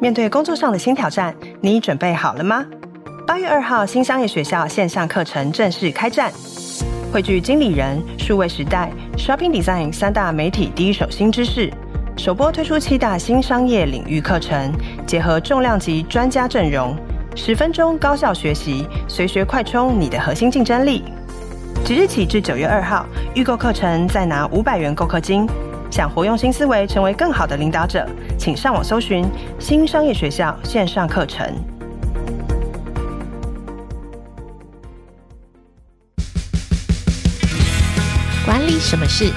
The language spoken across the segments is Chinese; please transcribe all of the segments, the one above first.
面对工作上的新挑战，你准备好了吗？八月二号，新商业学校线上课程正式开战，汇聚经理人、数位时代、Shopping Design 三大媒体第一手新知识，首播推出七大新商业领域课程，结合重量级专家阵容，十分钟高效学习，随学快充你的核心竞争力。即日起至九月二号，预购课程再拿五百元购课金。想活用新思维，成为更好的领导者，请上网搜寻新商业学校线上课程。管理什么事？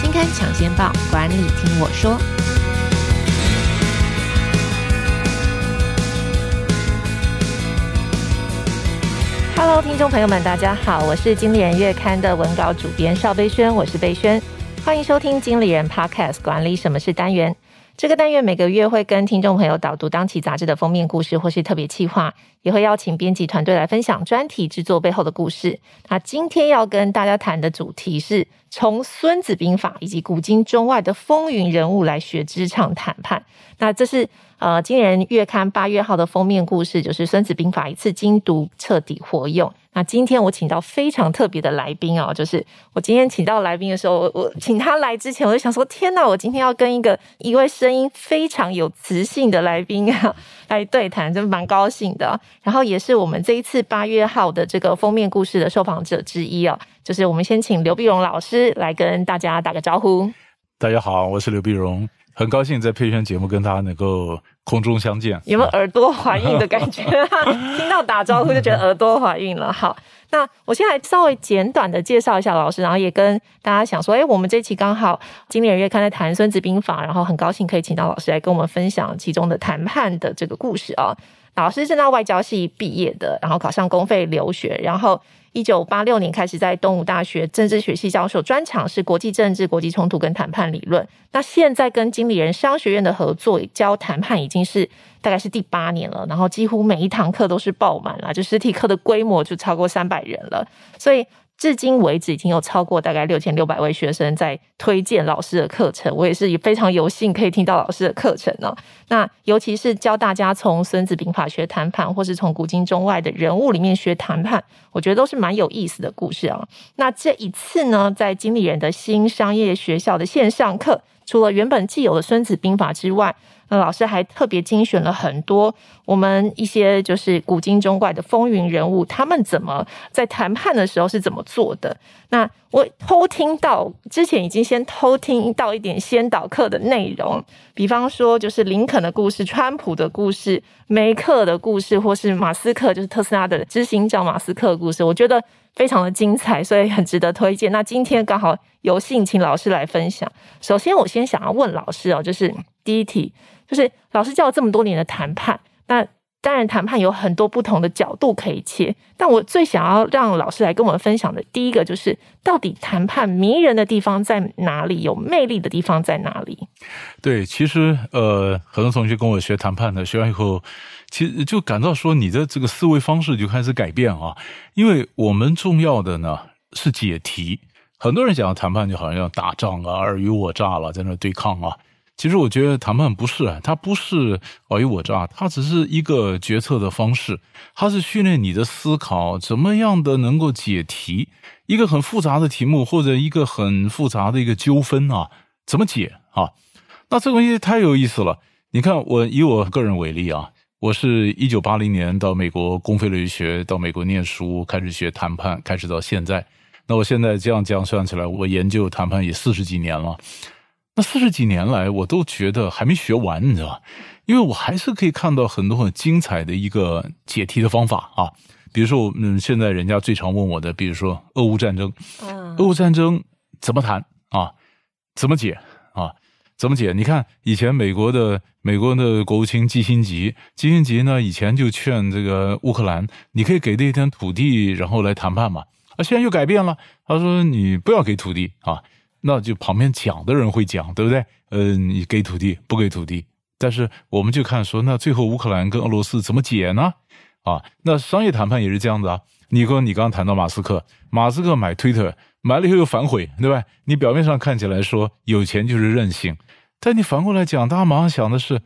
金刊抢先报，管理听我说。Hello，听众朋友们，大家好，我是经理人月刊的文稿主编邵贝萱，我是贝萱。欢迎收听经理人 Podcast 管理什么是单元。这个单元每个月会跟听众朋友导读当期杂志的封面故事或是特别企划，也会邀请编辑团队来分享专题制作背后的故事。那今天要跟大家谈的主题是从《孙子兵法》以及古今中外的风云人物来学职场谈判。那这是呃，经理人月刊八月号的封面故事，就是《孙子兵法》一次精读，彻底活用。那今天我请到非常特别的来宾哦，就是我今天请到来宾的时候，我我请他来之前，我就想说，天哪，我今天要跟一个一位声音非常有磁性的来宾啊来对谈，真蛮高兴的。然后也是我们这一次八月号的这个封面故事的受访者之一哦，就是我们先请刘碧荣老师来跟大家打个招呼。大家好，我是刘碧荣。很高兴在佩萱节目跟大家能够空中相见，有没有耳朵怀孕的感觉？听到打招呼就觉得耳朵怀孕了。好，那我先来稍微简短的介绍一下老师，然后也跟大家想说，哎，我们这期刚好经理人月刊在谈《孙子兵法》，然后很高兴可以请到老师来跟我们分享其中的谈判的这个故事啊。老师是在外交系毕业的，然后考上公费留学，然后。一九八六年开始在东吴大学政治学系教授，专长是国际政治、国际冲突跟谈判理论。那现在跟经理人商学院的合作教谈判已经是大概是第八年了，然后几乎每一堂课都是爆满了，就实体课的规模就超过三百人了，所以。至今为止，已经有超过大概六千六百位学生在推荐老师的课程。我也是非常有幸可以听到老师的课程呢。那尤其是教大家从《孙子兵法》学谈判，或是从古今中外的人物里面学谈判，我觉得都是蛮有意思的故事啊。那这一次呢，在经理人的新商业学校的线上课，除了原本既有的《孙子兵法》之外，那老师还特别精选了很多我们一些就是古今中外的风云人物，他们怎么在谈判的时候是怎么做的？那我偷听到之前已经先偷听到一点先导课的内容，比方说就是林肯的故事、川普的故事、梅克的故事，或是马斯克就是特斯拉的执行长马斯克的故事，我觉得非常的精彩，所以很值得推荐。那今天刚好有幸请老师来分享。首先，我先想要问老师哦，就是第一题。就是老师教了这么多年的谈判，那当然谈判有很多不同的角度可以切，但我最想要让老师来跟我们分享的第一个就是，到底谈判迷人的地方在哪里，有魅力的地方在哪里？对，其实呃，很多同学跟我学谈判的，学完以后，其实就感到说你的这个思维方式就开始改变啊，因为我们重要的呢是解题，很多人讲谈判就好像要打仗啊，尔虞我诈了，在那对抗啊。其实我觉得谈判不是，它不是尔虞我诈，它只是一个决策的方式，它是训练你的思考，怎么样的能够解题，一个很复杂的题目或者一个很复杂的一个纠纷啊，怎么解啊？那这东西太有意思了。你看，我以我个人为例啊，我是一九八零年到美国公费留学，到美国念书，开始学谈判，开始到现在。那我现在这样这样算起来，我研究谈判也四十几年了。那四十几年来，我都觉得还没学完，你知道吧？因为我还是可以看到很多很精彩的一个解题的方法啊。比如说，嗯，现在人家最常问我的，比如说俄乌战争，俄乌战争怎么谈啊？怎么解啊？怎么解？你看以前美国的美国的国务卿基辛格，基辛格呢以前就劝这个乌克兰，你可以给这一点土地，然后来谈判嘛。啊，现在又改变了，他说你不要给土地啊。那就旁边讲的人会讲，对不对？嗯、你给土地不给土地？但是我们就看说，那最后乌克兰跟俄罗斯怎么解呢？啊，那商业谈判也是这样子啊。你说你刚刚谈到马斯克，马斯克买推特买了以后又反悔，对吧？你表面上看起来说有钱就是任性，但你反过来讲，大家马上想的是，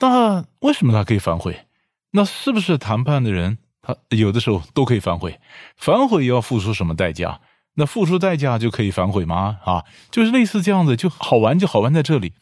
那为什么他可以反悔？那是不是谈判的人他有的时候都可以反悔？反悔要付出什么代价？那付出代价就可以反悔吗？啊，就是类似这样子，就好玩就好玩在这里。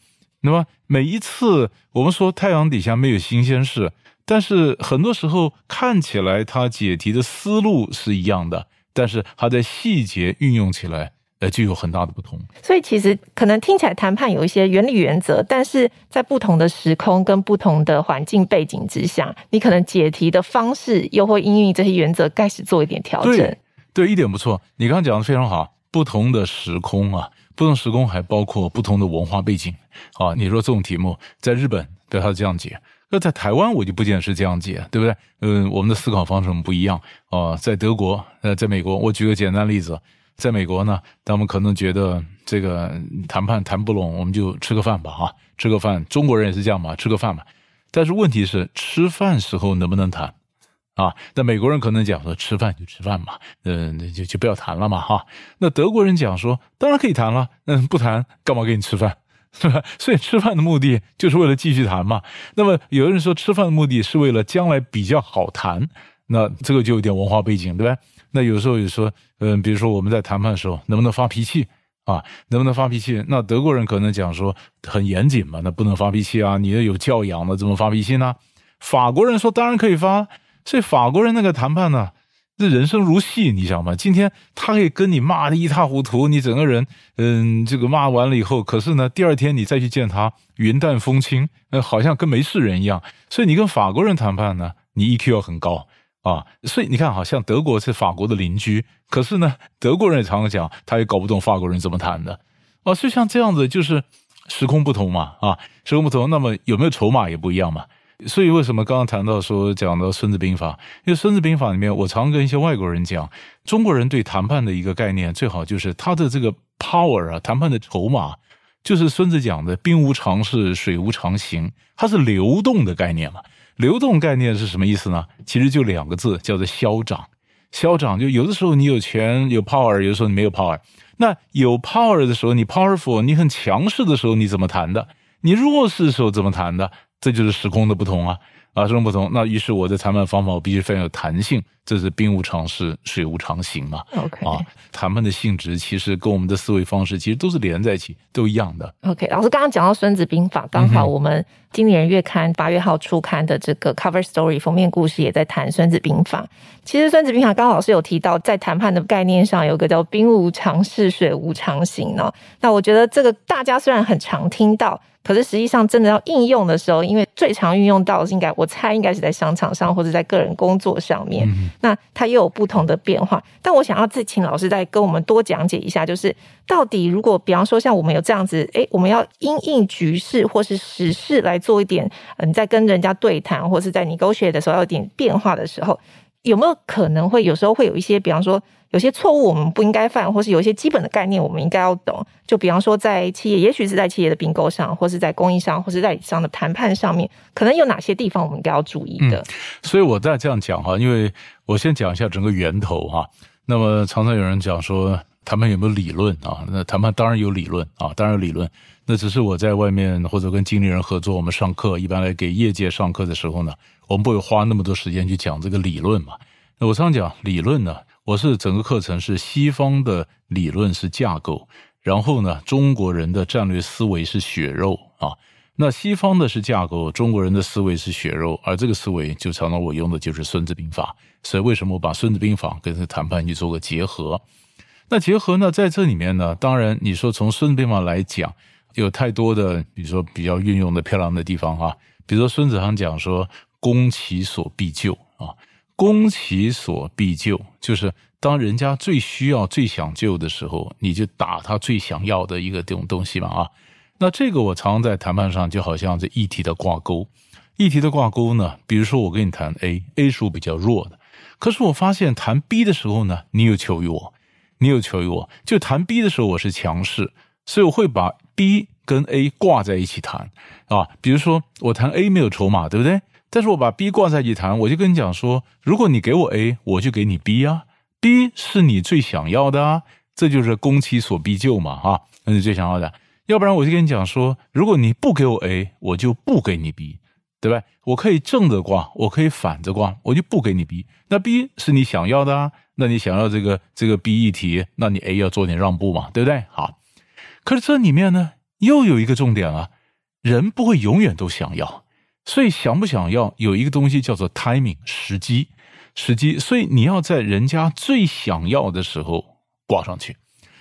那么每一次我们说太阳底下没有新鲜事，但是很多时候看起来它解题的思路是一样的，但是它在细节运用起来，呃，就有很大的不同。所以其实可能听起来谈判有一些原理原则，但是在不同的时空跟不同的环境背景之下，你可能解题的方式又会因应这些原则开始做一点调整。对，一点不错。你刚刚讲的非常好。不同的时空啊，不同时空还包括不同的文化背景啊。你说这种题目在日本，对他这样解；那在台湾，我就不见得是这样解，对不对？嗯，我们的思考方式不一样啊。在德国，呃，在美国，我举个简单例子，在美国呢，他们可能觉得这个谈判谈不拢，我们就吃个饭吧，啊，吃个饭。中国人也是这样嘛，吃个饭嘛。但是问题是，吃饭时候能不能谈？啊，那美国人可能讲说吃饭就吃饭嘛，嗯，那就就不要谈了嘛，哈。那德国人讲说当然可以谈了，嗯，不谈干嘛给你吃饭，是吧？所以吃饭的目的就是为了继续谈嘛。那么有的人说吃饭的目的是为了将来比较好谈，那这个就有点文化背景，对吧？那有时候也说，嗯，比如说我们在谈判的时候能不能发脾气啊？能不能发脾气？那德国人可能讲说很严谨嘛，那不能发脾气啊，你要有教养的，怎么发脾气呢？法国人说当然可以发。所以法国人那个谈判呢，这人生如戏，你想吗？今天他可以跟你骂得一塌糊涂，你整个人，嗯，这个骂完了以后，可是呢，第二天你再去见他，云淡风轻，呃，好像跟没事人一样。所以你跟法国人谈判呢，你 EQ 要很高啊。所以你看，好像德国是法国的邻居，可是呢，德国人也常常讲，他也搞不懂法国人怎么谈的。啊，所以像这样子，就是时空不同嘛，啊，时空不同，那么有没有筹码也不一样嘛。所以，为什么刚刚谈到说讲到《孙子兵法》？因为《孙子兵法》里面，我常跟一些外国人讲，中国人对谈判的一个概念，最好就是他的这个 power 啊，谈判的筹码，就是孙子讲的“兵无常势，水无常形”，它是流动的概念嘛。流动概念是什么意思呢？其实就两个字，叫做消长。消长就有的时候你有钱有 power，有的时候你没有 power。那有 power 的时候，你 powerful，你很强势的时候，你怎么谈的？你弱势的时候怎么谈的？这就是时空的不同啊，啊，时空不同。那于是我的谈判方法，我必须非常有弹性。这是兵无常势，水无常形嘛。OK，啊，谈判的性质其实跟我们的思维方式其实都是连在一起，都一样的。OK，老师刚刚讲到《孙子兵法》，刚好我们经理人月刊八月号出刊的这个 Cover Story 封面故事也在谈《孙子兵法》。其实《孙子兵法》刚刚老师有提到，在谈判的概念上有个叫“兵无常势，水无常形”呢。那我觉得这个大家虽然很常听到。可是实际上，真的要应用的时候，因为最常运用到的是应该，我猜应该是在商场上或者在个人工作上面。嗯、那它又有不同的变化。但我想要再请老师再跟我们多讲解一下，就是到底如果比方说像我们有这样子，哎，我们要因应局势或是时事来做一点，嗯，在跟人家对谈或是在 negotiate 的时候要有点变化的时候，有没有可能会有时候会有一些，比方说。有些错误我们不应该犯，或是有一些基本的概念我们应该要懂。就比方说，在企业，也许是在企业的并购上，或是在供应商，或是代理商的谈判上面，可能有哪些地方我们应该要注意的？所以我再这样讲哈，因为我先讲一下整个源头哈。那么常常有人讲说，谈判有没有理论啊？那谈判当然有理论啊，当然有理论。那只是我在外面或者跟经理人合作，我们上课一般来给业界上课的时候呢，我们不会花那么多时间去讲这个理论嘛。那我常讲理论呢。我是整个课程是西方的理论是架构，然后呢，中国人的战略思维是血肉啊。那西方的是架构，中国人的思维是血肉，而这个思维就常常我用的就是《孙子兵法》。所以为什么我把《孙子兵法》跟这谈判去做个结合？那结合呢，在这里面呢，当然你说从《孙子兵法》来讲，有太多的，比如说比较运用的漂亮的地方啊，比如说孙子航讲说“攻其所必救”啊。攻其所必救，就是当人家最需要、最想救的时候，你就打他最想要的一个这种东西嘛啊。那这个我常常在谈判上，就好像这议题的挂钩。议题的挂钩呢，比如说我跟你谈 A，A 属比较弱的，可是我发现谈 B 的时候呢，你有求于我，你有求于我，就谈 B 的时候我是强势，所以我会把 B 跟 A 挂在一起谈啊。比如说我谈 A 没有筹码，对不对？但是我把 B 挂在一起谈，我就跟你讲说，如果你给我 A，我就给你 B 啊，B 是你最想要的啊，这就是攻其所必救嘛，哈，那你最想要的。要不然我就跟你讲说，如果你不给我 A，我就不给你 B，对吧？我可以正着挂，我可以反着挂，我就不给你 B。那 B 是你想要的啊，那你想要这个这个 B 一题，那你 A 要做点让步嘛，对不对？好，可是这里面呢，又有一个重点啊，人不会永远都想要，所以想不想要有一个东西叫做 timing 时机，时机，所以你要在人家最想要的时候挂上去。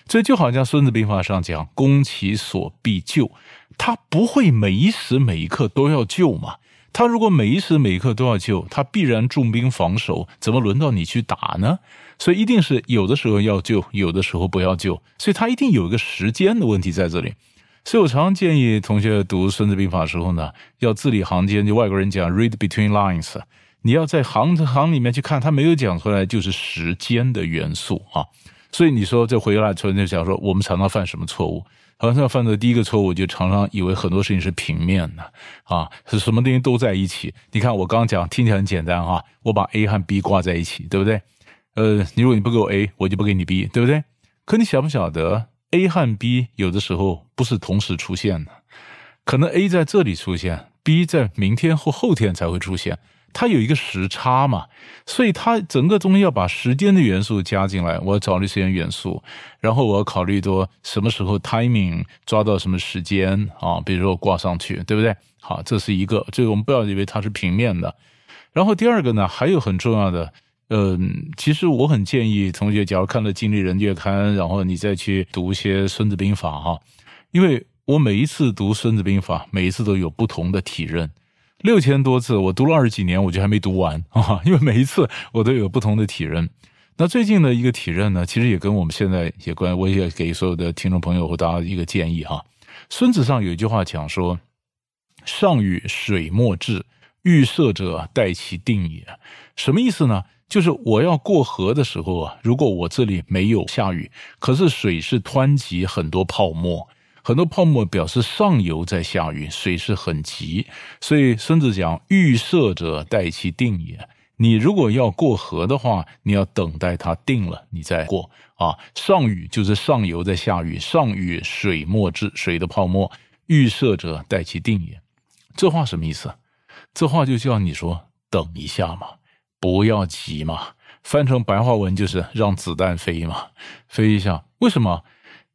这就好像《孙子兵法》上讲“攻其所必救”，他不会每一时每一刻都要救嘛。他如果每一时每一刻都要救，他必然重兵防守，怎么轮到你去打呢？所以一定是有的时候要救，有的时候不要救。所以他一定有一个时间的问题在这里。所以我常常建议同学读《孙子兵法》的时候呢，要字里行间，就外国人讲 “read between lines”，你要在行行里面去看，他没有讲出来，就是时间的元素啊。所以你说这回来，突然就想说，我们常常犯什么错误？好像犯的第一个错误，就常常以为很多事情是平面的啊，是什么东西都在一起。你看我刚刚讲，听起来很简单啊，我把 A 和 B 挂在一起，对不对？呃，你如果你不给我 A，我就不给你 B，对不对？可你晓不晓得，A 和 B 有的时候不是同时出现的，可能 A 在这里出现，B 在明天或后天才会出现。它有一个时差嘛，所以它整个东西要把时间的元素加进来。我要找那时间元素，然后我要考虑多什么时候 timing 抓到什么时间啊？比如说挂上去，对不对？好，这是一个，这个我们不要以为它是平面的。然后第二个呢，还有很重要的，嗯，其实我很建议同学，假如看了《经理人月刊》，然后你再去读一些《孙子兵法》哈，因为我每一次读《孙子兵法》，每一次都有不同的体认。六千多字，我读了二十几年，我就还没读完 啊！因为每一次我都有不同的体认。那最近的一个体认呢，其实也跟我们现在也关，我也给所有的听众朋友和大家一个建议哈。孙子上有一句话讲说：“上与水莫至，欲射者，待其定也。”什么意思呢？就是我要过河的时候啊，如果我这里没有下雨，可是水是湍急，很多泡沫。很多泡沫表示上游在下雨，水势很急，所以孙子讲：“欲涉者，待其定也。”你如果要过河的话，你要等待它定了，你再过啊。上雨就是上游在下雨，上雨水莫至，水的泡沫。欲涉者，待其定也。这话什么意思？这话就叫你说等一下嘛，不要急嘛。翻成白话文就是让子弹飞嘛，飞一下。为什么？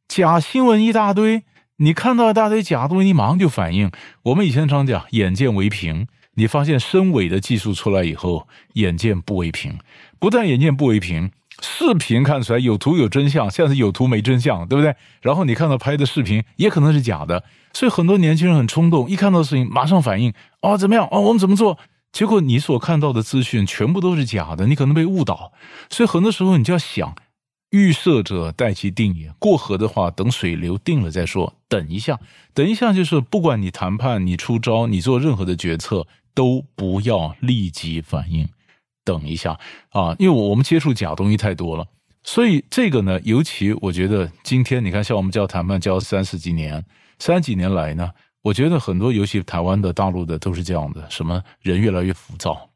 假新闻一大堆。你看到一大堆假东西，你马上就反应。我们以前常讲“眼见为凭”，你发现深伪的技术出来以后，眼见不为凭。不但眼见不为凭，视频看出来有图有真相，现在是有图没真相，对不对？然后你看到拍的视频也可能是假的，所以很多年轻人很冲动，一看到事情马上反应哦，怎么样？哦，我们怎么做？结果你所看到的资讯全部都是假的，你可能被误导。所以很多时候你就要想。预设者，待其定也。过河的话，等水流定了再说。等一下，等一下，就是不管你谈判、你出招、你做任何的决策，都不要立即反应。等一下啊，因为我们接触假东西太多了，所以这个呢，尤其我觉得今天你看，像我们教谈判教三十几年，三十几年来呢，我觉得很多，游戏台湾的、大陆的，都是这样的，什么人越来越浮躁，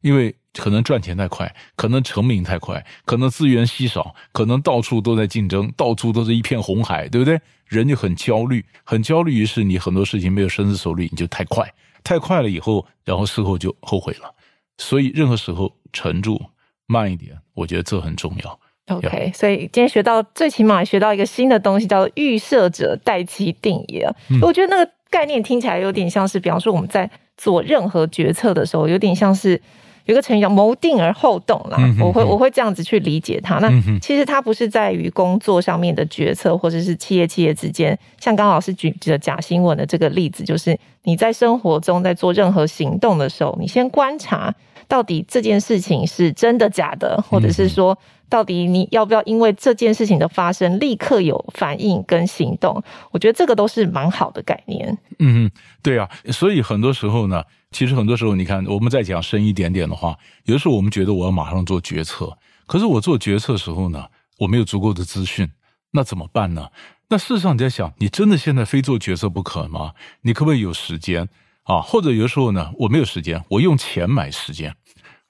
因为。可能赚钱太快，可能成名太快，可能资源稀少，可能到处都在竞争，到处都是一片红海，对不对？人就很焦虑，很焦虑，于是你很多事情没有深思熟虑，你就太快，太快了以后，然后事后就后悔了。所以任何时候沉住，慢一点，我觉得这很重要。OK，所以今天学到最起码学到一个新的东西，叫做“欲涉者，待其定也”。嗯，我觉得那个概念听起来有点像是，比方说我们在做任何决策的时候，有点像是。有个成语叫“谋定而后动”啦，嗯、哼哼我会我会这样子去理解它。那其实它不是在于工作上面的决策，或者是企业企业之间。像刚老师举的假新闻的这个例子，就是你在生活中在做任何行动的时候，你先观察到底这件事情是真的假的，或者是说到底你要不要因为这件事情的发生立刻有反应跟行动。我觉得这个都是蛮好的概念。嗯嗯，对啊，所以很多时候呢。其实很多时候，你看，我们再讲深一点点的话，有的时候我们觉得我要马上做决策，可是我做决策的时候呢，我没有足够的资讯，那怎么办呢？那事实上你在想，你真的现在非做决策不可吗？你可不可以有时间啊？或者有时候呢，我没有时间，我用钱买时间，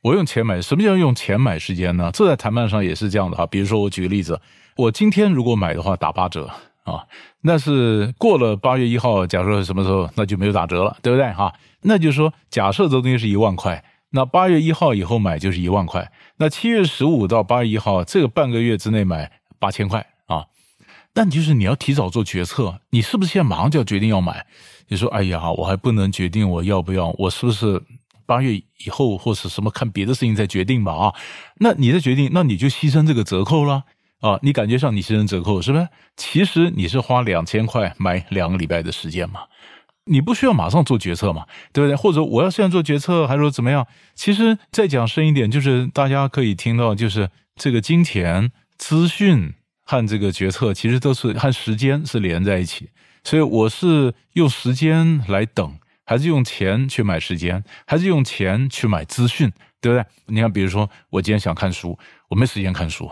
我用钱买，什么叫用钱买时间呢？这在谈判上也是这样的哈。比如说，我举个例子，我今天如果买的话打八折。啊。那是过了八月一号，假设什么时候，那就没有打折了，对不对哈？那就是说，假设这东西是一万块，那八月一号以后买就是一万块。那七月十五到八月一号这个半个月之内买八千块啊。但就是你要提早做决策，你是不是现在马上就要决定要买？你说，哎呀，我还不能决定我要不要，我是不是八月以后或是什么看别的事情再决定吧？啊，那你的决定，那你就牺牲这个折扣了。啊，你感觉上你牺牲折扣是不是？其实你是花两千块买两个礼拜的时间嘛，你不需要马上做决策嘛，对不对？或者我要现在做决策，还是说怎么样？其实再讲深一点，就是大家可以听到，就是这个金钱、资讯和这个决策，其实都是和时间是连在一起。所以我是用时间来等，还是用钱去买时间，还是用钱去买资讯，对不对？你看，比如说我今天想看书，我没时间看书。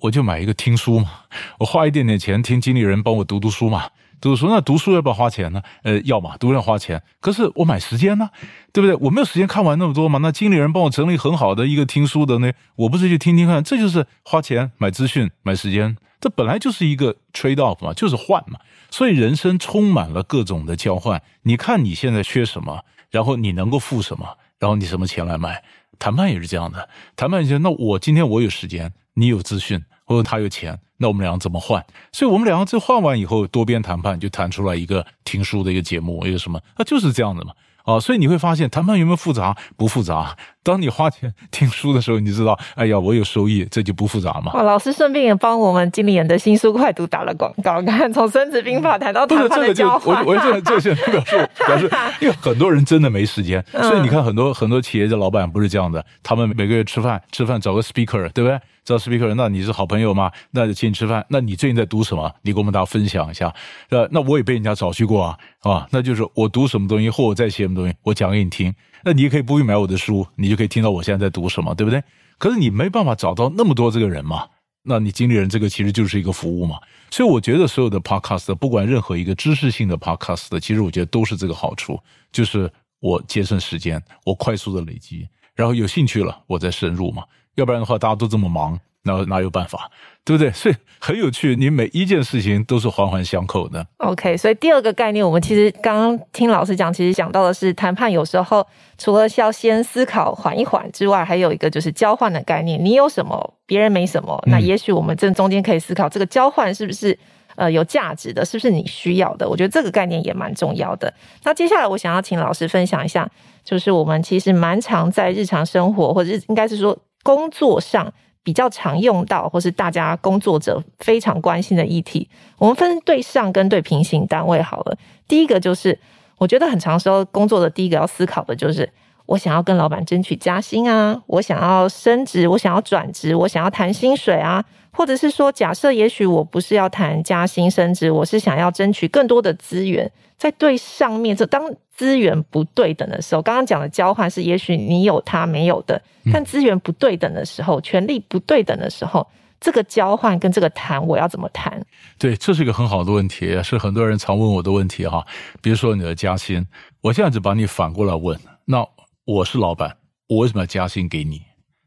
我就买一个听书嘛，我花一点点钱听经理人帮我读读书嘛，读书，那读书要不要花钱呢？呃，要嘛，读要花钱。可是我买时间呢，对不对？我没有时间看完那么多嘛。那经理人帮我整理很好的一个听书的呢，我不是去听听看？这就是花钱买资讯买时间，这本来就是一个 trade off 嘛，就是换嘛。所以人生充满了各种的交换。你看你现在缺什么，然后你能够付什么，然后你什么钱来买？谈判也是这样的，谈判就那我今天我有时间，你有资讯。或者他有钱，那我们两个怎么换？所以我们两个这换完以后，多边谈判就谈出来一个听书的一个节目，一个什么？那就是这样子嘛。啊，所以你会发现谈判有没有复杂？不复杂。当你花钱听书的时候，你就知道，哎呀，我有收益，这就不复杂嘛。哇，老师顺便也帮我们经理人的新书快读打了广告，看从《孙子兵法》谈到谈判 的交换。我我这这些表示表示，因为很多人真的没时间，所以你看很多很多企业的老板不是这样的，他们每个月吃饭吃饭找个 speaker，对不对？找 speaker，那你是好朋友吗？那就请你吃饭。那你最近在读什么？你跟我们大家分享一下。呃，那我也被人家找去过啊，啊，那就是我读什么东西，或我在写什么东西，我讲给你听。那你也可以不用买我的书，你就可以听到我现在在读什么，对不对？可是你没办法找到那么多这个人嘛。那你经理人这个其实就是一个服务嘛。所以我觉得所有的 podcast，不管任何一个知识性的 podcast，其实我觉得都是这个好处，就是我节省时间，我快速的累积，然后有兴趣了，我再深入嘛。要不然的话，大家都这么忙，那哪有办法，对不对？所以很有趣，你每一件事情都是环环相扣的。OK，所以第二个概念，我们其实刚刚听老师讲，其实讲到的是谈判，有时候除了要先思考缓一缓之外，还有一个就是交换的概念。你有什么，别人没什么，那也许我们这中间可以思考，这个交换是不是呃有价值的，是不是你需要的？我觉得这个概念也蛮重要的。那接下来我想要请老师分享一下，就是我们其实蛮常在日常生活，或者应该是说。工作上比较常用到，或是大家工作者非常关心的议题，我们分对上跟对平行单位好了。第一个就是，我觉得很长时候工作的第一个要思考的就是，我想要跟老板争取加薪啊，我想要升职，我想要转职，我想要谈薪水啊，或者是说，假设也许我不是要谈加薪升职，我是想要争取更多的资源。在对上面，这当资源不对等的时候，刚刚讲的交换是，也许你有他没有的，但资源不对等的时候，权力不对等的时候，这个交换跟这个谈，我要怎么谈？对，这是一个很好的问题，是很多人常问我的问题哈。比如说你的加薪，我现在就把你反过来问，那我是老板，我为什么要加薪给你？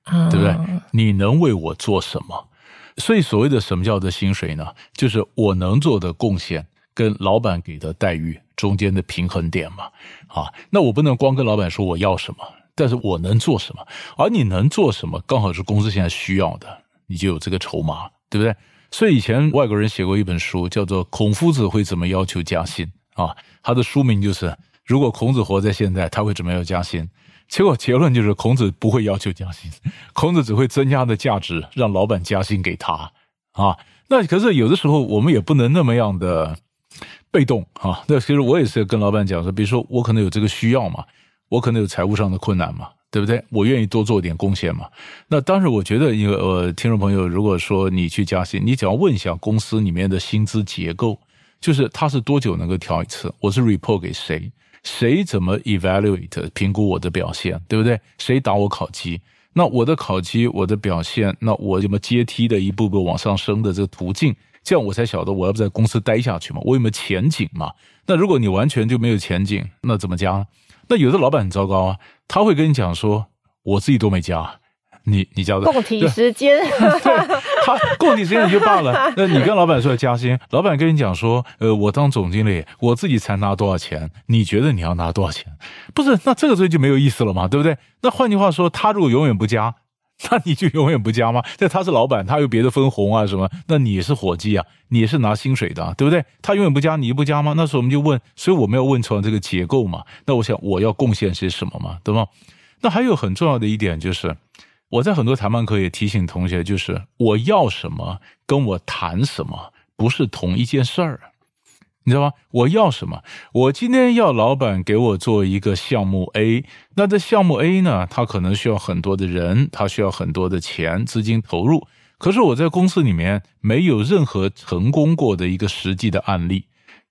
嗯，对不对？你能为我做什么？所以所谓的什么叫做薪水呢？就是我能做的贡献。跟老板给的待遇中间的平衡点嘛，啊，那我不能光跟老板说我要什么，但是我能做什么，而你能做什么，刚好是公司现在需要的，你就有这个筹码，对不对？所以以前外国人写过一本书，叫做《孔夫子会怎么要求加薪》啊，他的书名就是如果孔子活在现在，他会怎么要加薪？结果结论就是孔子不会要求加薪，孔子只会增加的价值，让老板加薪给他啊。那可是有的时候我们也不能那么样的。被动啊，那其实我也是跟老板讲说，比如说我可能有这个需要嘛，我可能有财务上的困难嘛，对不对？我愿意多做点贡献嘛。那当时我觉得，因为呃，听众朋友，如果说你去加薪，你只要问一下公司里面的薪资结构，就是他是多久能够调一次，我是 report 给谁，谁怎么 evaluate 评估我的表现，对不对？谁打我考级？那我的考级，我的表现，那我怎么阶梯的一步步往上升的这个途径？这样我才晓得我要不在公司待下去嘛，我有没有前景嘛？那如果你完全就没有前景，那怎么加？那有的老板很糟糕啊，他会跟你讲说，我自己都没加，你你加的。共体时艰，他供你时艰也就罢了。那你跟老板说要加薪，老板跟你讲说，呃，我当总经理，我自己才拿多少钱？你觉得你要拿多少钱？不是，那这个东西就没有意思了嘛，对不对？那换句话说，他如果永远不加，那你就永远不加吗？这他是老板，他有别的分红啊什么？那你是伙计啊，你是拿薪水的，对不对？他永远不加，你不加吗？那时候我们就问，所以我们要问出来这个结构嘛。那我想我要贡献些什么嘛，对吗？那还有很重要的一点就是。我在很多谈判课也提醒同学，就是我要什么跟我谈什么不是同一件事儿，你知道吗？我要什么？我今天要老板给我做一个项目 A，那这项目 A 呢，它可能需要很多的人，它需要很多的钱资金投入，可是我在公司里面没有任何成功过的一个实际的案例。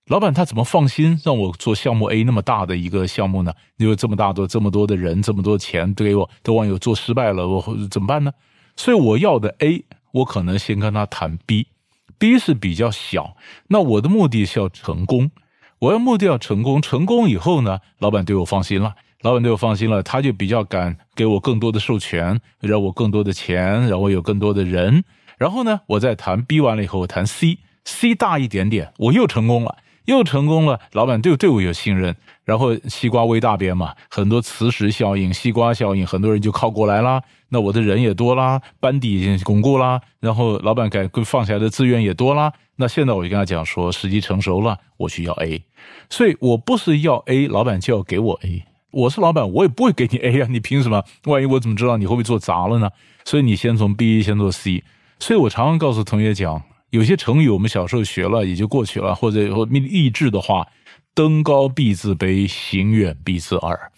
老板他怎么放心让我做项目 A 那么大的一个项目呢？因为这么大的这么多的人，这么多钱都给我，都万一做失败了，我怎么办呢？所以我要的 A，我可能先跟他谈 B，B 是比较小。那我的目的是要成功，我要目的要成功，成功以后呢，老板对我放心了，老板对我放心了，他就比较敢给我更多的授权，让我更多的钱，让我有更多的人。然后呢，我再谈 B 完了以后，我谈 C，C 大一点点，我又成功了。又成功了，老板对对我有信任，然后西瓜微大边嘛，很多磁石效应、西瓜效应，很多人就靠过来啦。那我的人也多啦，班底已经巩固啦，然后老板给放下来的资源也多啦。那现在我就跟他讲说，时机成熟了，我需要 A，所以我不是要 A，老板就要给我 A。我是老板，我也不会给你 A 啊，你凭什么？万一我怎么知道你会不会做砸了呢？所以你先从 B 先做 C。所以我常常告诉同学讲。有些成语我们小时候学了也就过去了，或者或励志的话，登高必自卑，行远必自耳。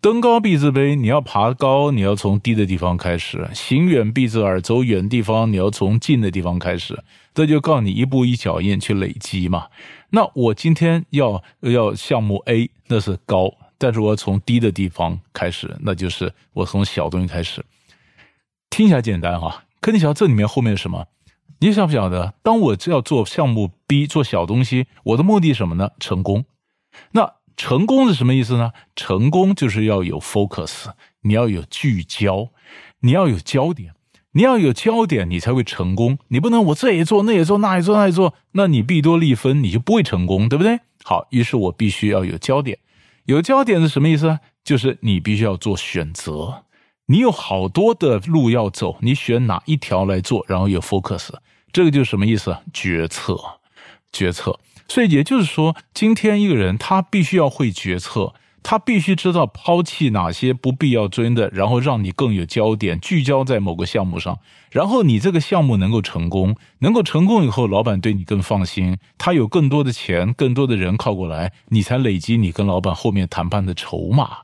登高必自卑，你要爬高，你要从低的地方开始；行远必自耳，走远地方，你要从近的地方开始。这就告诉你一步一脚印去累积嘛。那我今天要要项目 A，那是高，但是我要从低的地方开始，那就是我从小东西开始。听起来简单哈，可你想这里面后面是什么？你晓不晓得？当我要做项目 B，做小东西，我的目的什么呢？成功。那成功是什么意思呢？成功就是要有 focus，你要有聚焦，你要有焦点，你要有焦点，你才会成功。你不能我这也做，那也做，那也做，那也做，那你弊多利分，你就不会成功，对不对？好，于是我必须要有焦点。有焦点是什么意思？就是你必须要做选择。你有好多的路要走，你选哪一条来做，然后有 focus，这个就是什么意思？决策，决策。所以也就是说，今天一个人他必须要会决策，他必须知道抛弃哪些不必要追的，然后让你更有焦点，聚焦在某个项目上，然后你这个项目能够成功，能够成功以后，老板对你更放心，他有更多的钱，更多的人靠过来，你才累积你跟老板后面谈判的筹码。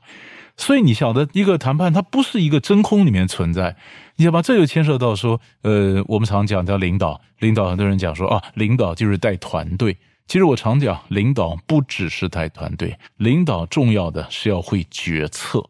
所以你晓得，一个谈判它不是一个真空里面存在，你知道吧？这就牵涉到说，呃，我们常讲叫领导，领导很多人讲说啊，领导就是带团队。其实我常讲，领导不只是带团队，领导重要的是要会决策。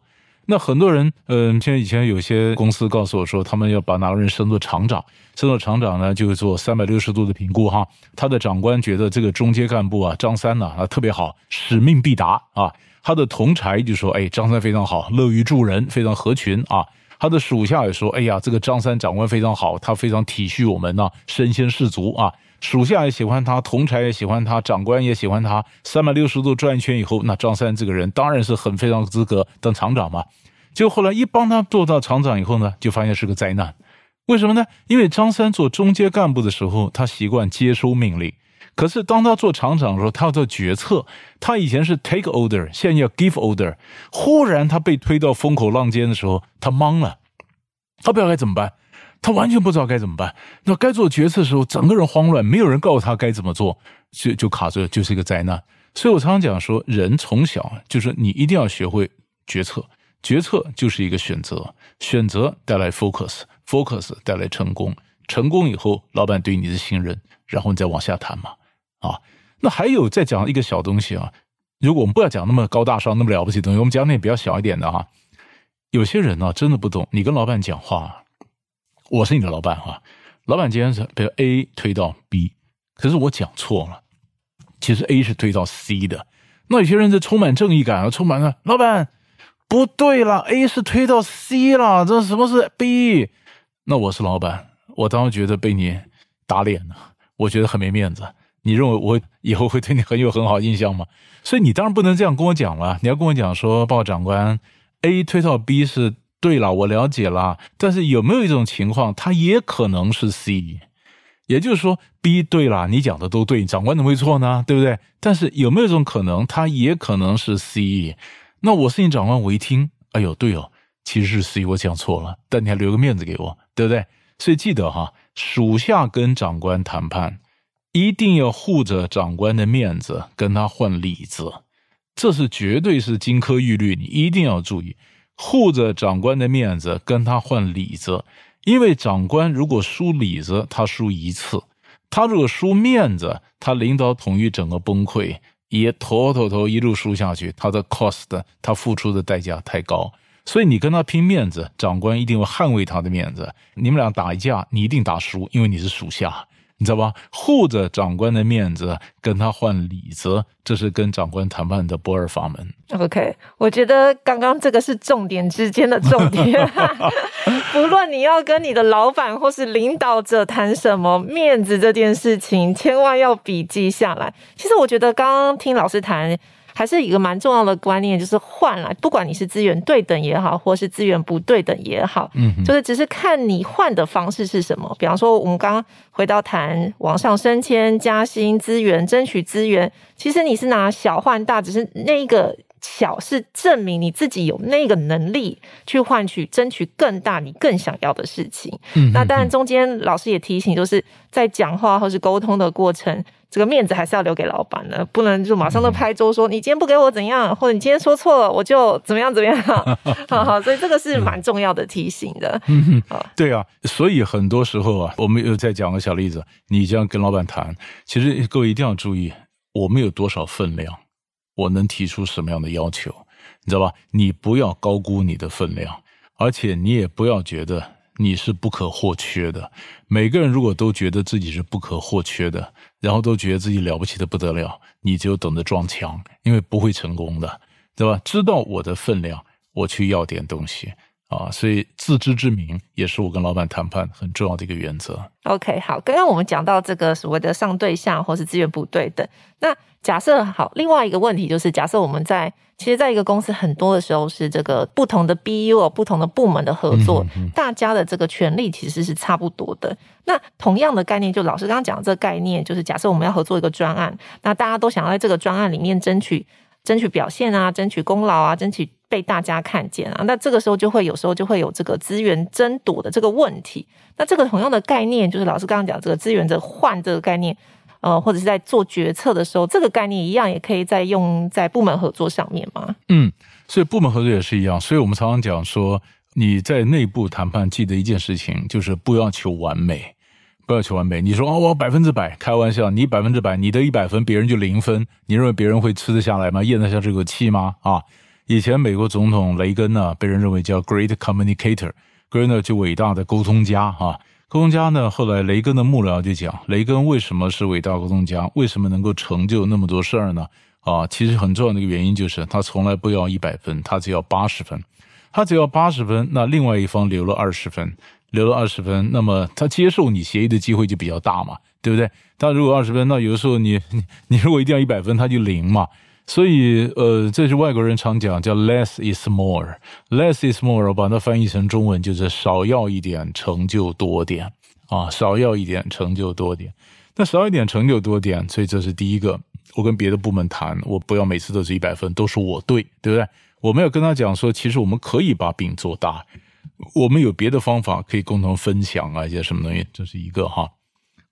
那很多人，嗯、呃，像以前有些公司告诉我说，他们要把哪个人升做厂长，升做厂长呢，就做三百六十度的评估哈。他的长官觉得这个中阶干部啊，张三呐啊，啊特别好，使命必达啊。他的同侪就说：“哎，张三非常好，乐于助人，非常合群啊。”他的属下也说：“哎呀，这个张三长官非常好，他非常体恤我们呐、身先士卒啊。”属下也喜欢他，同侪也喜欢他，长官也喜欢他。三百六十度转一圈以后，那张三这个人当然是很非常资格当厂长嘛。就后来一帮他做到厂长以后呢，就发现是个灾难。为什么呢？因为张三做中阶干部的时候，他习惯接收命令。可是当他做厂长的时候，他要做决策。他以前是 take order，现在要 give order。忽然他被推到风口浪尖的时候，他懵了，他不知道该怎么办，他完全不知道该怎么办。那该做决策的时候，整个人慌乱，没有人告诉他该怎么做，就就卡住了，就是一个灾难。所以我常常讲说，人从小就是你一定要学会决策，决策就是一个选择，选择带来 focus，focus 带来成功，成功以后，老板对你的信任，然后你再往下谈嘛。啊，那还有再讲一个小东西啊。如果我们不要讲那么高大上、那么了不起的东西，我们讲点比较小一点的哈。有些人呢、真的不懂。你跟老板讲话，我是你的老板哈。老板今天是比如 A 推到 B，可是我讲错了，其实 A 是推到 C 的。那有些人就充满正义感啊，充满了老板不对了，A 是推到 C 了，这什么是 B？那我是老板。我当时觉得被你打脸了，我觉得很没面子。你认为我以后会对你很有很好印象吗？所以你当然不能这样跟我讲了。你要跟我讲说，报告长官，A 推到 B 是对了，我了解了。但是有没有一种情况，它也可能是 C？也就是说，B 对了，你讲的都对，长官怎么会错呢？对不对？但是有没有一种可能，它也可能是 C？那我是你长官，我一听，哎呦，对哦，其实是 C，我讲错了，但你还留个面子给我，对不对？所以记得哈，属下跟长官谈判。一定要护着长官的面子，跟他换里子，这是绝对是金科玉律，你一定要注意，护着长官的面子，跟他换里子。因为长官如果输里子，他输一次；他如果输面子，他领导统一整个崩溃，也妥妥妥一路输下去，他的 cost，他付出的代价太高。所以你跟他拼面子，长官一定会捍卫他的面子。你们俩打一架，你一定打输，因为你是属下。你知道吧？护着长官的面子，跟他换里子，这是跟长官谈判的不二法门。OK，我觉得刚刚这个是重点之间的重点。不论你要跟你的老板或是领导者谈什么面子这件事情，千万要笔记下来。其实我觉得刚刚听老师谈。还是一个蛮重要的观念，就是换来，不管你是资源对等也好，或是资源不对等也好，嗯，就是只是看你换的方式是什么。比方说，我们刚刚回到谈往上升迁、加薪、资源、争取资源，其实你是拿小换大，只是那一个小是证明你自己有那个能力去换取、争取更大你更想要的事情。嗯，那当然中间老师也提醒，就是在讲话或是沟通的过程。这个面子还是要留给老板的，不能就马上都拍桌说、嗯、你今天不给我怎样，或者你今天说错了我就怎么样怎么样。好好，所以这个是蛮重要的提醒的。嗯，对啊，所以很多时候啊，我们又再讲个小例子，你这样跟老板谈，其实各位一定要注意，我们有多少分量，我能提出什么样的要求，你知道吧？你不要高估你的分量，而且你也不要觉得你是不可或缺的。每个人如果都觉得自己是不可或缺的，然后都觉得自己了不起的不得了，你就等着撞墙，因为不会成功的，对吧？知道我的分量，我去要点东西啊，所以自知之明也是我跟老板谈判很重要的一个原则。OK，好，刚刚我们讲到这个所谓的上对象或是资源不对等，那假设好，另外一个问题就是，假设我们在其实在一个公司很多的时候是这个不同的 BU 不同的部门的合作，大家的这个权利其实是差不多的。那同样的概念，就老师刚刚讲的这个概念，就是假设我们要合作一个专案，那大家都想要在这个专案里面争取争取表现啊，争取功劳啊，争取被大家看见啊，那这个时候就会有时候就会有这个资源争夺的这个问题。那这个同样的概念，就是老师刚刚讲这个资源的换这个概念。呃，或者是在做决策的时候，这个概念一样，也可以再用在部门合作上面吗？嗯，所以部门合作也是一样。所以我们常常讲说，你在内部谈判，记得一件事情，就是不要求完美，不要求完美。你说哦，我百分之百，开玩笑，你百分之百，你得一百分，别人就零分，你认为别人会吃得下来吗？咽得下这口气吗？啊，以前美国总统雷根呢，被人认为叫 Great Communicator，Great 呢就伟大的沟通家啊。沟通家呢？后来雷根的幕僚就讲，雷根为什么是伟大沟通家？为什么能够成就那么多事儿呢？啊，其实很重要的一个原因就是他从来不要一百分，他只要八十分，他只要八十分，那另外一方留了二十分，留了二十分，那么他接受你协议的机会就比较大嘛，对不对？他如果二十分，那有的时候你你如果一定要一百分，他就零嘛。所以，呃，这是外国人常讲，叫 less is more，less is more，把它翻译成中文就是少要一点，成就多点啊，少要一点，成就多点。那少一点，成就多点，所以这是第一个。我跟别的部门谈，我不要每次都是一百分，都是我对，对不对？我们要跟他讲说，其实我们可以把饼做大，我们有别的方法可以共同分享啊，一些什么东西，这是一个哈。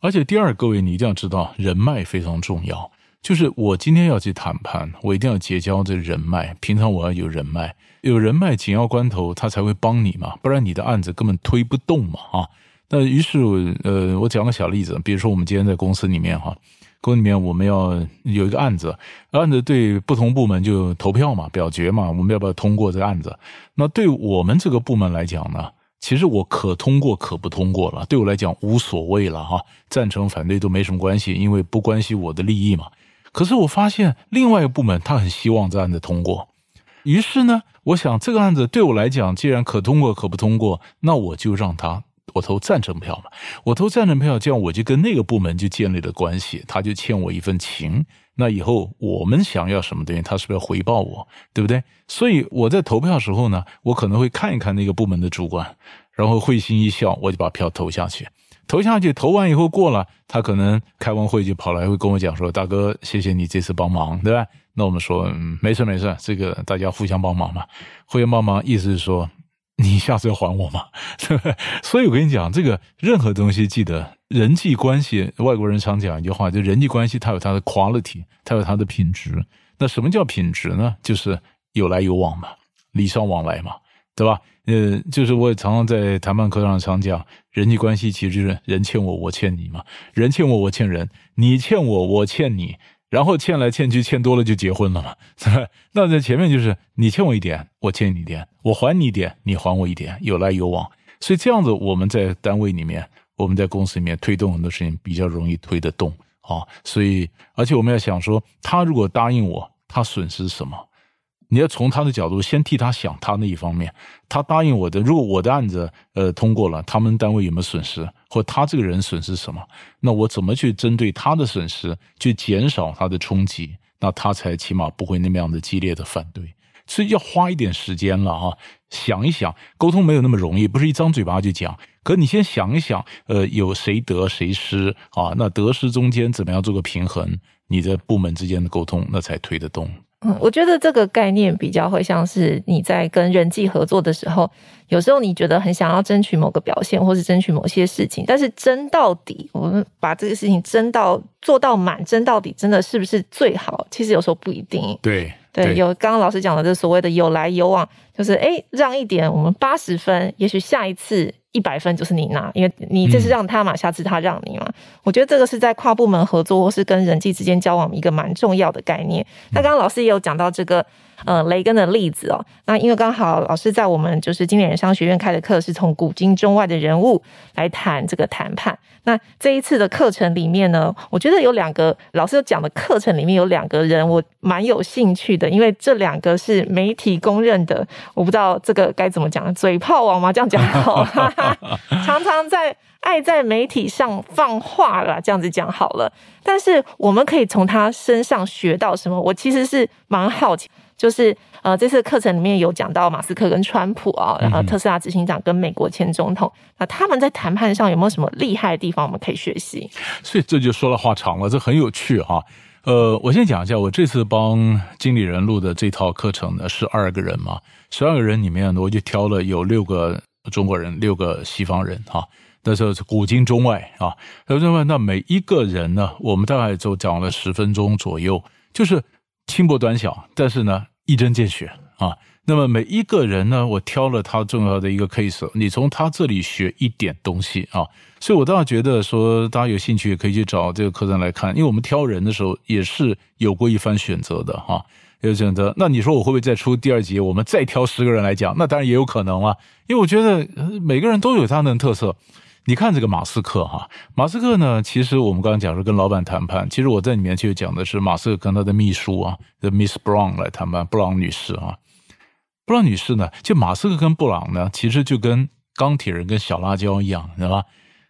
而且第二，各位你一定要知道，人脉非常重要。就是我今天要去谈判，我一定要结交这人脉。平常我要有人脉，有人脉，紧要关头他才会帮你嘛，不然你的案子根本推不动嘛啊。那于是，呃，我讲个小例子，比如说我们今天在公司里面哈，公司里面我们要有一个案子，案子对不同部门就投票嘛，表决嘛，我们要不要通过这个案子？那对我们这个部门来讲呢，其实我可通过可不通过了，对我来讲无所谓了哈，赞成反对都没什么关系，因为不关系我的利益嘛。可是我发现另外一个部门他很希望这案子通过，于是呢，我想这个案子对我来讲，既然可通过可不通过，那我就让他我投赞成票嘛，我投赞成票，这样我就跟那个部门就建立了关系，他就欠我一份情。那以后我们想要什么东西，他是不是要回报我，对不对？所以我在投票时候呢，我可能会看一看那个部门的主管，然后会心一笑，我就把票投下去。投下去，投完以后过了，他可能开完会就跑来会跟我讲说：“大哥，谢谢你这次帮忙，对吧？”那我们说：“嗯，没事没事，这个大家互相帮忙嘛，互相帮忙，意思是说。”你下次要还我嘛？对不对？所以我跟你讲，这个任何东西，记得人际关系。外国人常讲一句话，就人际关系它有它的 quality，它有它的品质。那什么叫品质呢？就是有来有往嘛，礼尚往来嘛，对吧？呃，就是我也常常在谈判课上常讲，人际关系其实就是人欠我，我欠你嘛，人欠我，我欠人，你欠我，我欠你。然后欠来欠去，欠多了就结婚了嘛，是吧？那在前面就是你欠我一点，我欠你一点，我还你一点，你还我一点，有来有往。所以这样子，我们在单位里面，我们在公司里面推动很多事情比较容易推得动啊。所以，而且我们要想说，他如果答应我，他损失什么？你要从他的角度先替他想他那一方面，他答应我的，如果我的案子呃通过了，他们单位有没有损失，或他这个人损失什么？那我怎么去针对他的损失去减少他的冲击？那他才起码不会那么样的激烈的反对。所以要花一点时间了啊，想一想，沟通没有那么容易，不是一张嘴巴就讲。可你先想一想，呃，有谁得谁失啊？那得失中间怎么样做个平衡？你的部门之间的沟通，那才推得动。嗯，我觉得这个概念比较会像是你在跟人际合作的时候，有时候你觉得很想要争取某个表现，或是争取某些事情，但是争到底，我们把这个事情争到做到满，争到底，真的是不是最好？其实有时候不一定。对对，有刚刚老师讲的这所谓的有来有往，就是哎，让一点，我们八十分，也许下一次。一百分就是你拿，因为你这次让他嘛，下次他让你嘛。我觉得这个是在跨部门合作或是跟人际之间交往一个蛮重要的概念。那刚刚老师也有讲到这个。呃，雷根的例子哦，那因为刚好老师在我们就是经理人商学院开的课，是从古今中外的人物来谈这个谈判。那这一次的课程里面呢，我觉得有两个老师讲的课程里面有两个人，我蛮有兴趣的，因为这两个是媒体公认的，我不知道这个该怎么讲，嘴炮王吗？这样讲好，常常在爱在媒体上放话了，这样子讲好了。但是我们可以从他身上学到什么？我其实是蛮好奇。就是呃，这次课程里面有讲到马斯克跟川普啊，然后特斯拉执行长跟美国前总统，那他们在谈判上有没有什么厉害的地方，我们可以学习？所以这就说了话长了，这很有趣哈。呃，我先讲一下，我这次帮经理人录的这套课程呢，十二个人嘛，十二个人里面呢，我就挑了有六个中国人，六个西方人哈。那时候是古今中外啊，古今中外，那每一个人呢，我们大概就讲了十分钟左右，就是。轻薄短小，但是呢，一针见血啊。那么每一个人呢，我挑了他重要的一个 case，你从他这里学一点东西啊。所以我倒觉得说，大家有兴趣也可以去找这个课程来看，因为我们挑人的时候也是有过一番选择的哈，有选择。那你说我会不会再出第二集，我们再挑十个人来讲？那当然也有可能啊，因为我觉得每个人都有他的特色。你看这个马斯克哈，马斯克呢，其实我们刚刚讲说跟老板谈判，其实我在里面就讲的是马斯克跟他的秘书啊，的 Miss Brown 来谈判，布朗女士啊，布朗女士呢，就马斯克跟布朗呢，其实就跟钢铁人跟小辣椒一样，知道吧？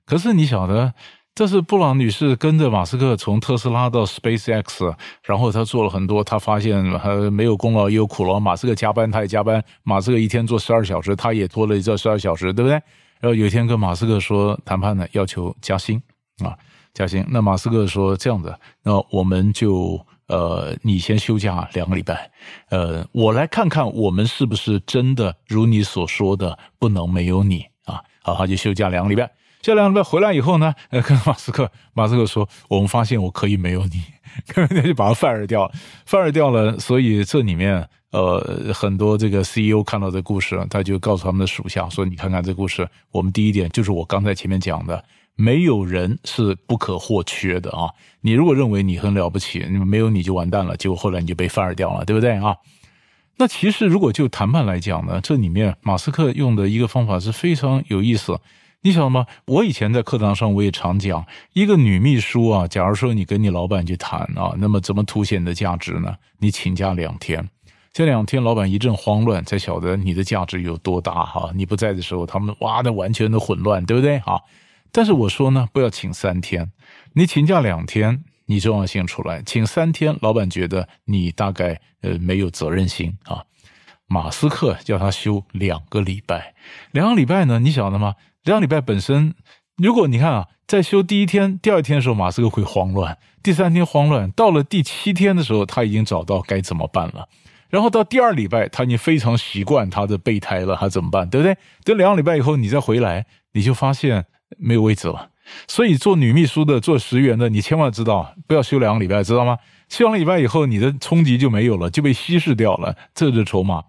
可是你晓得，这是布朗女士跟着马斯克从特斯拉到 SpaceX，然后他做了很多，他发现还没有功劳也有苦劳，马斯克加班他也加班，马斯克一天做十二小时，他也拖了这十二小时，对不对？然后有一天跟马斯克说谈判呢，要求加薪啊，加薪。那马斯克说这样子，那我们就呃，你先休假两个礼拜，呃，我来看看我们是不是真的如你所说的不能没有你啊。好，他就休假两个礼拜，休假两个礼拜回来以后呢，呃，跟马斯克，马斯克说，我们发现我可以没有你，那 就把他 fire 掉，fire 掉了。所以这里面。呃，很多这个 CEO 看到这故事，他就告诉他们的属下说：“你看看这故事，我们第一点就是我刚才前面讲的，没有人是不可或缺的啊！你如果认为你很了不起，没有你就完蛋了，结果后来你就被 fire 掉了，对不对啊？那其实如果就谈判来讲呢，这里面马斯克用的一个方法是非常有意思。你晓得吗？我以前在课堂上我也常讲，一个女秘书啊，假如说你跟你老板去谈啊，那么怎么凸显你的价值呢？你请假两天。”这两天老板一阵慌乱，才晓得你的价值有多大哈。你不在的时候，他们哇，的完全的混乱，对不对？哈。但是我说呢，不要请三天，你请假两天，你重要性出来；请三天，老板觉得你大概呃没有责任心啊。马斯克叫他休两个礼拜，两个礼拜呢，你晓得吗？两个礼拜本身，如果你看啊，在休第一天、第二天的时候，马斯克会慌乱；第三天慌乱，到了第七天的时候，他已经找到该怎么办了。然后到第二礼拜，他已经非常习惯他的备胎了，他怎么办？对不对？等两个礼拜以后，你再回来，你就发现没有位置了。所以做女秘书的、做职员的，你千万知道，不要休两个礼拜，知道吗？休两个礼拜以后，你的冲击就没有了，就被稀释掉了，这是筹码。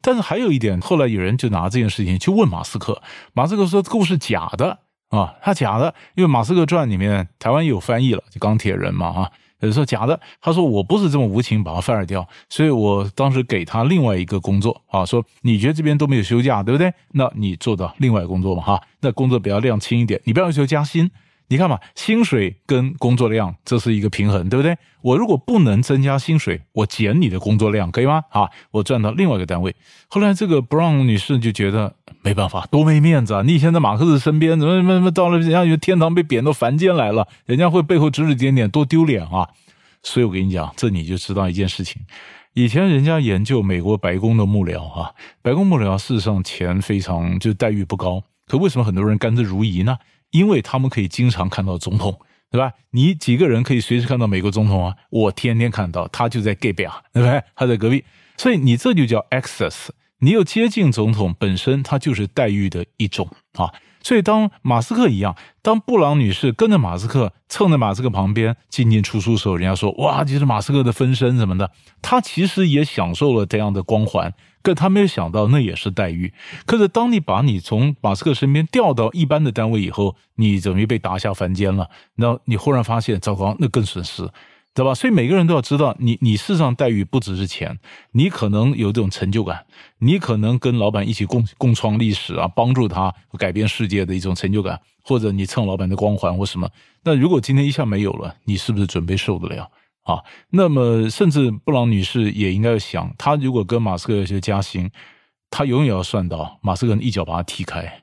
但是还有一点，后来有人就拿这件事情去问马斯克，马斯克说故事假的啊，他假的，因为《马斯克传》里面台湾有翻译了，就钢铁人嘛啊。有人说假的，他说我不是这么无情把他 fire 掉，所以我当时给他另外一个工作啊，说你觉得这边都没有休假，对不对？那你做到另外工作嘛哈，那工作比较量轻一点，你不要求加薪。你看嘛，薪水跟工作量这是一个平衡，对不对？我如果不能增加薪水，我减你的工作量，可以吗？啊，我转到另外一个单位。后来这个 Brown 女士就觉得没办法，多没面子啊！你以前在马克思身边，怎么怎么怎么到了人家天堂被贬到凡间来了，人家会背后指指点点，多丢脸啊！所以我跟你讲，这你就知道一件事情：以前人家研究美国白宫的幕僚啊，白宫幕僚事实上钱非常就待遇不高，可为什么很多人甘之如饴呢？因为他们可以经常看到总统，对吧？你几个人可以随时看到美国总统啊？我天天看到，他就在隔壁啊，对不对？他在隔壁，所以你这就叫 access。你有接近总统本身，它就是待遇的一种啊。所以当马斯克一样，当布朗女士跟着马斯克蹭在马斯克旁边进进出出的时候，人家说哇，这是马斯克的分身什么的，他其实也享受了这样的光环。可他没有想到，那也是待遇。可是，当你把你从马斯克身边调到一般的单位以后，你等于被打下凡间了。那你忽然发现，糟糕，那更损失，对吧？所以每个人都要知道，你你事实上待遇不只是钱，你可能有这种成就感，你可能跟老板一起共共创历史啊，帮助他改变世界的一种成就感，或者你蹭老板的光环或什么。那如果今天一下没有了，你是不是准备受得了？啊，那么甚至布朗女士也应该想，她如果跟马斯克有些加薪，她永远要算到马斯克一脚把他踢开。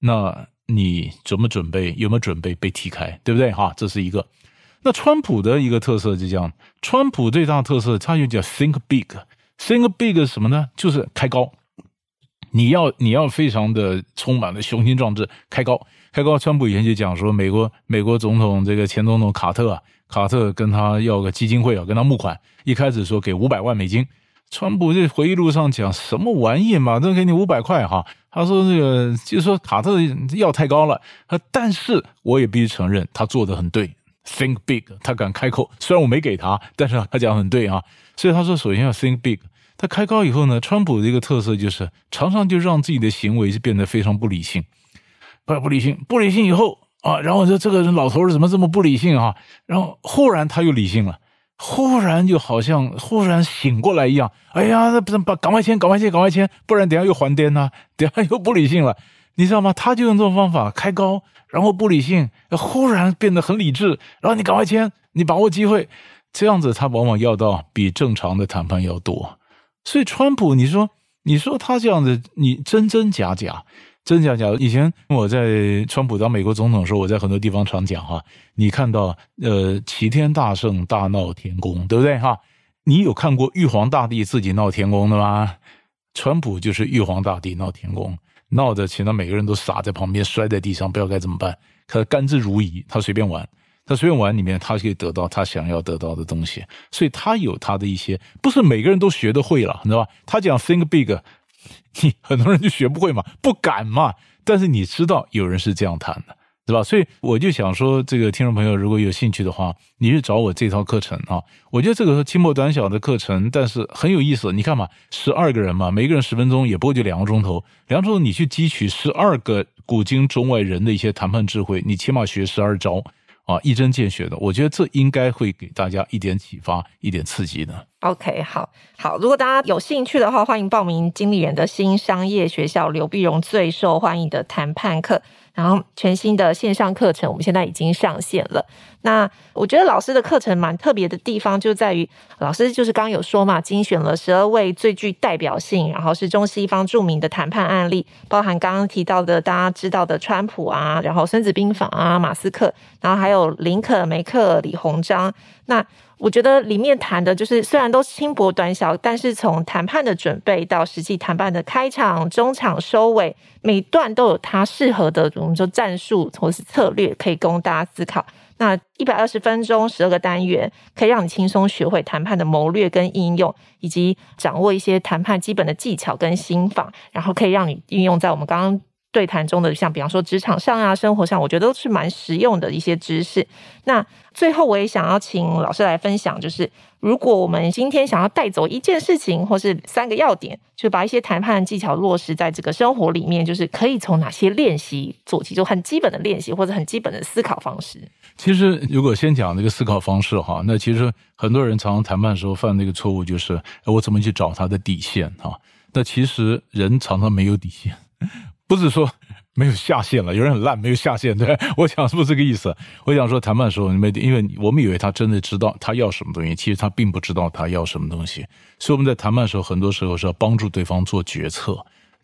那你准不准备？有没有准备被踢开？对不对？哈，这是一个。那川普的一个特色就这样，川普最大特色，他就叫 think big，think big 是什么呢？就是开高。你要你要非常的充满了雄心壮志，开高开高。川普以前就讲说，美国美国总统这个前总统卡特啊。卡特跟他要个基金会啊，跟他募款。一开始说给五百万美金，川普这回忆录上讲什么玩意嘛，都给你五百块哈。他说这个就是说卡特要太高了，但是我也必须承认他做的很对，think big，他敢开口。虽然我没给他，但是他讲很对啊。所以他说首先要 think big。他开高以后呢，川普的一个特色就是常常就让自己的行为是变得非常不理性，不不理性，不理性以后。啊，然后说这个人老头子怎么这么不理性啊？然后忽然他又理性了，忽然就好像忽然醒过来一样。哎呀，那不是把赶快签，赶快签，赶快签，不然等下又还颠呐，等下又不理性了，你知道吗？他就用这种方法开高，然后不理性，忽然变得很理智，然后你赶快签，你把握机会，这样子他往往要到比正常的谈判要多。所以川普，你说你说他这样子，你真真假假。真假假？以前我在川普当美国总统的时候，我在很多地方常讲哈。你看到呃，齐天大圣大闹天宫，对不对哈？你有看过玉皇大帝自己闹天宫的吗？川普就是玉皇大帝闹天宫，闹得其他每个人都傻在旁边，摔在地上，不知道该怎么办。他甘之如饴，他随便玩，他随便玩里面，他可以得到他想要得到的东西。所以他有他的一些，不是每个人都学得会了，你知道吧？他讲 think big。你很多人就学不会嘛，不敢嘛。但是你知道有人是这样谈的，对吧？所以我就想说，这个听众朋友如果有兴趣的话，你去找我这套课程啊。我觉得这个是轻薄短小的课程，但是很有意思。你看嘛，十二个人嘛，每个人十分钟，也不过就两个钟头。两个钟头你去汲取十二个古今中外人的一些谈判智慧，你起码学十二招。啊，一针见血的，我觉得这应该会给大家一点启发，一点刺激的。OK，好，好，如果大家有兴趣的话，欢迎报名经理人的新商业学校刘碧荣最受欢迎的谈判课。然后全新的线上课程，我们现在已经上线了。那我觉得老师的课程蛮特别的地方，就在于老师就是刚刚有说嘛，精选了十二位最具代表性，然后是中西方著名的谈判案例，包含刚刚提到的大家知道的川普啊，然后孙子兵法啊，马斯克，然后还有林肯、梅克、李鸿章。那我觉得里面谈的就是虽然都轻薄短小，但是从谈判的准备到实际谈判的开场、中场、收尾，每段都有它适合的，我们说战术或是策略，可以供大家思考。那一百二十分钟，十二个单元，可以让你轻松学会谈判的谋略跟应用，以及掌握一些谈判基本的技巧跟心法，然后可以让你运用在我们刚刚对谈中的，像比方说职场上啊、生活上，我觉得都是蛮实用的一些知识。那最后，我也想要请老师来分享，就是如果我们今天想要带走一件事情，或是三个要点，就把一些谈判技巧落实在这个生活里面，就是可以从哪些练习做起，就很基本的练习或者很基本的思考方式。其实，如果先讲那个思考方式哈，那其实很多人常常谈判的时候犯那个错误，就是我怎么去找他的底线哈？那其实人常常没有底线，不是说。没有下限了，有人很烂，没有下限，对，我想是不是这个意思？我想说谈判的时候，没，因为我们以为他真的知道他要什么东西，其实他并不知道他要什么东西。所以我们在谈判的时候，很多时候是要帮助对方做决策，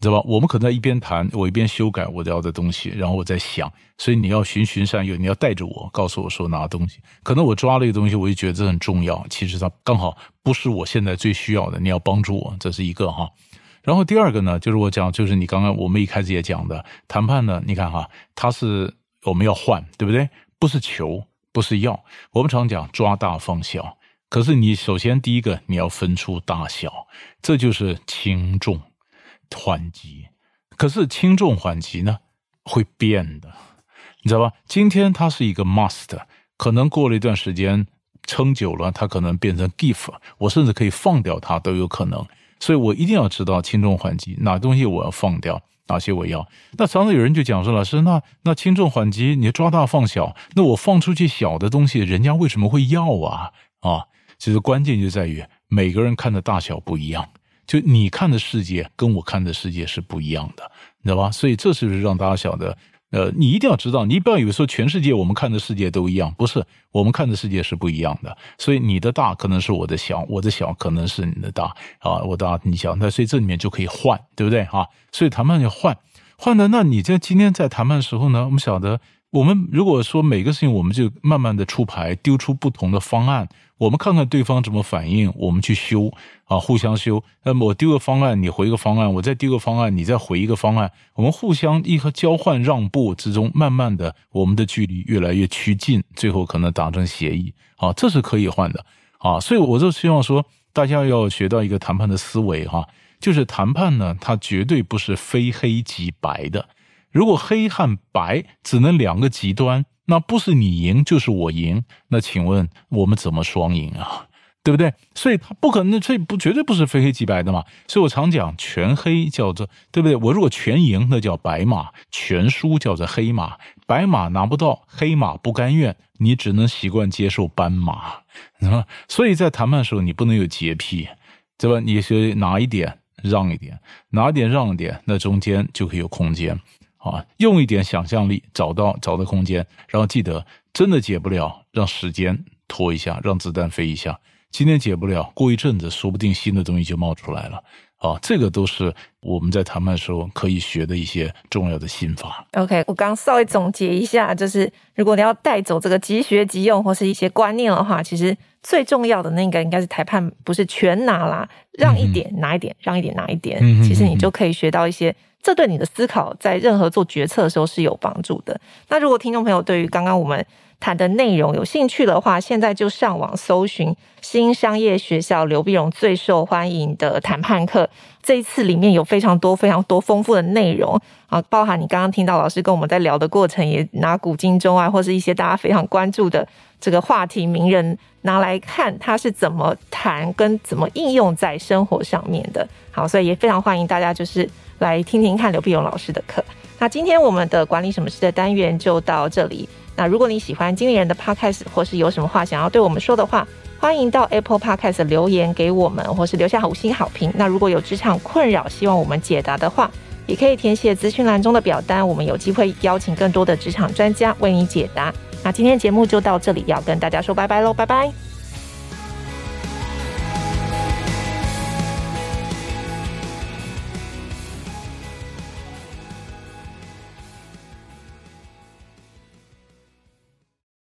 知道吧？我们可能在一边谈，我一边修改我要的东西，然后我在想。所以你要循循善诱，你要带着我，告诉我说拿东西。可能我抓了一个东西，我就觉得这很重要，其实它刚好不是我现在最需要的。你要帮助我，这是一个哈。然后第二个呢，就是我讲，就是你刚刚我们一开始也讲的谈判呢，你看哈，它是我们要换，对不对？不是求，不是要。我们常讲抓大放小，可是你首先第一个你要分出大小，这就是轻重缓急。可是轻重缓急呢会变的，你知道吧？今天它是一个 must，可能过了一段时间撑久了，它可能变成 give，我甚至可以放掉它都有可能。所以我一定要知道轻重缓急，哪东西我要放掉，哪些我要。那常常有人就讲说，老师，那那轻重缓急，你抓大放小，那我放出去小的东西，人家为什么会要啊？啊，其实关键就在于每个人看的大小不一样，就你看的世界跟我看的世界是不一样的，你知道吧？所以这是不是让大家晓得？呃，你一定要知道，你不要以为说全世界我们看的世界都一样，不是，我们看的世界是不一样的。所以你的大可能是我的小，我的小可能是你的大啊，我大你小，那所以这里面就可以换，对不对啊？所以谈判要换，换的，那你在今天在谈判的时候呢，我们晓得。我们如果说每个事情，我们就慢慢的出牌，丢出不同的方案，我们看看对方怎么反应，我们去修啊，互相修。那么我丢个方案，你回个方案，我再丢个方案，你再回一个方案，我们互相一个交换让步之中，慢慢的我们的距离越来越趋近，最后可能达成协议啊，这是可以换的啊。所以我就希望说，大家要学到一个谈判的思维哈，就是谈判呢，它绝对不是非黑即白的。如果黑和白只能两个极端，那不是你赢就是我赢，那请问我们怎么双赢啊？对不对？所以它不可能，这不绝对不是非黑即白的嘛。所以我常讲，全黑叫做对不对？我如果全赢，那叫白马；全输叫做黑马。白马拿不到，黑马不甘愿，你只能习惯接受斑马，啊。所以在谈判的时候，你不能有洁癖，对吧？你是拿一点让一点，拿一点让一点，那中间就可以有空间。啊，用一点想象力找到找到空间，然后记得真的解不了，让时间拖一下，让子弹飞一下。今天解不了，过一阵子说不定新的东西就冒出来了。啊，这个都是我们在谈判的时候可以学的一些重要的心法。OK，我刚稍微总结一下，就是如果你要带走这个即学即用或是一些观念的话，其实最重要的那个应该是谈判不是全拿啦，让一点拿一点，让一点拿一点，其实你就可以学到一些。这对你的思考，在任何做决策的时候是有帮助的。那如果听众朋友对于刚刚我们谈的内容有兴趣的话，现在就上网搜寻新商业学校刘碧荣最受欢迎的谈判课。这一次里面有非常多、非常多丰富的内容啊，包含你刚刚听到老师跟我们在聊的过程，也拿古今中外或是一些大家非常关注的这个话题名人拿来看，他是怎么谈跟怎么应用在生活上面的。好，所以也非常欢迎大家就是。来听听看刘必勇老师的课。那今天我们的管理什么事的单元就到这里。那如果你喜欢经理人的 Podcast，或是有什么话想要对我们说的话，欢迎到 Apple Podcast 留言给我们，或是留下五星好评。那如果有职场困扰，希望我们解答的话，也可以填写资讯栏中的表单，我们有机会邀请更多的职场专家为你解答。那今天节目就到这里，要跟大家说拜拜喽，拜拜。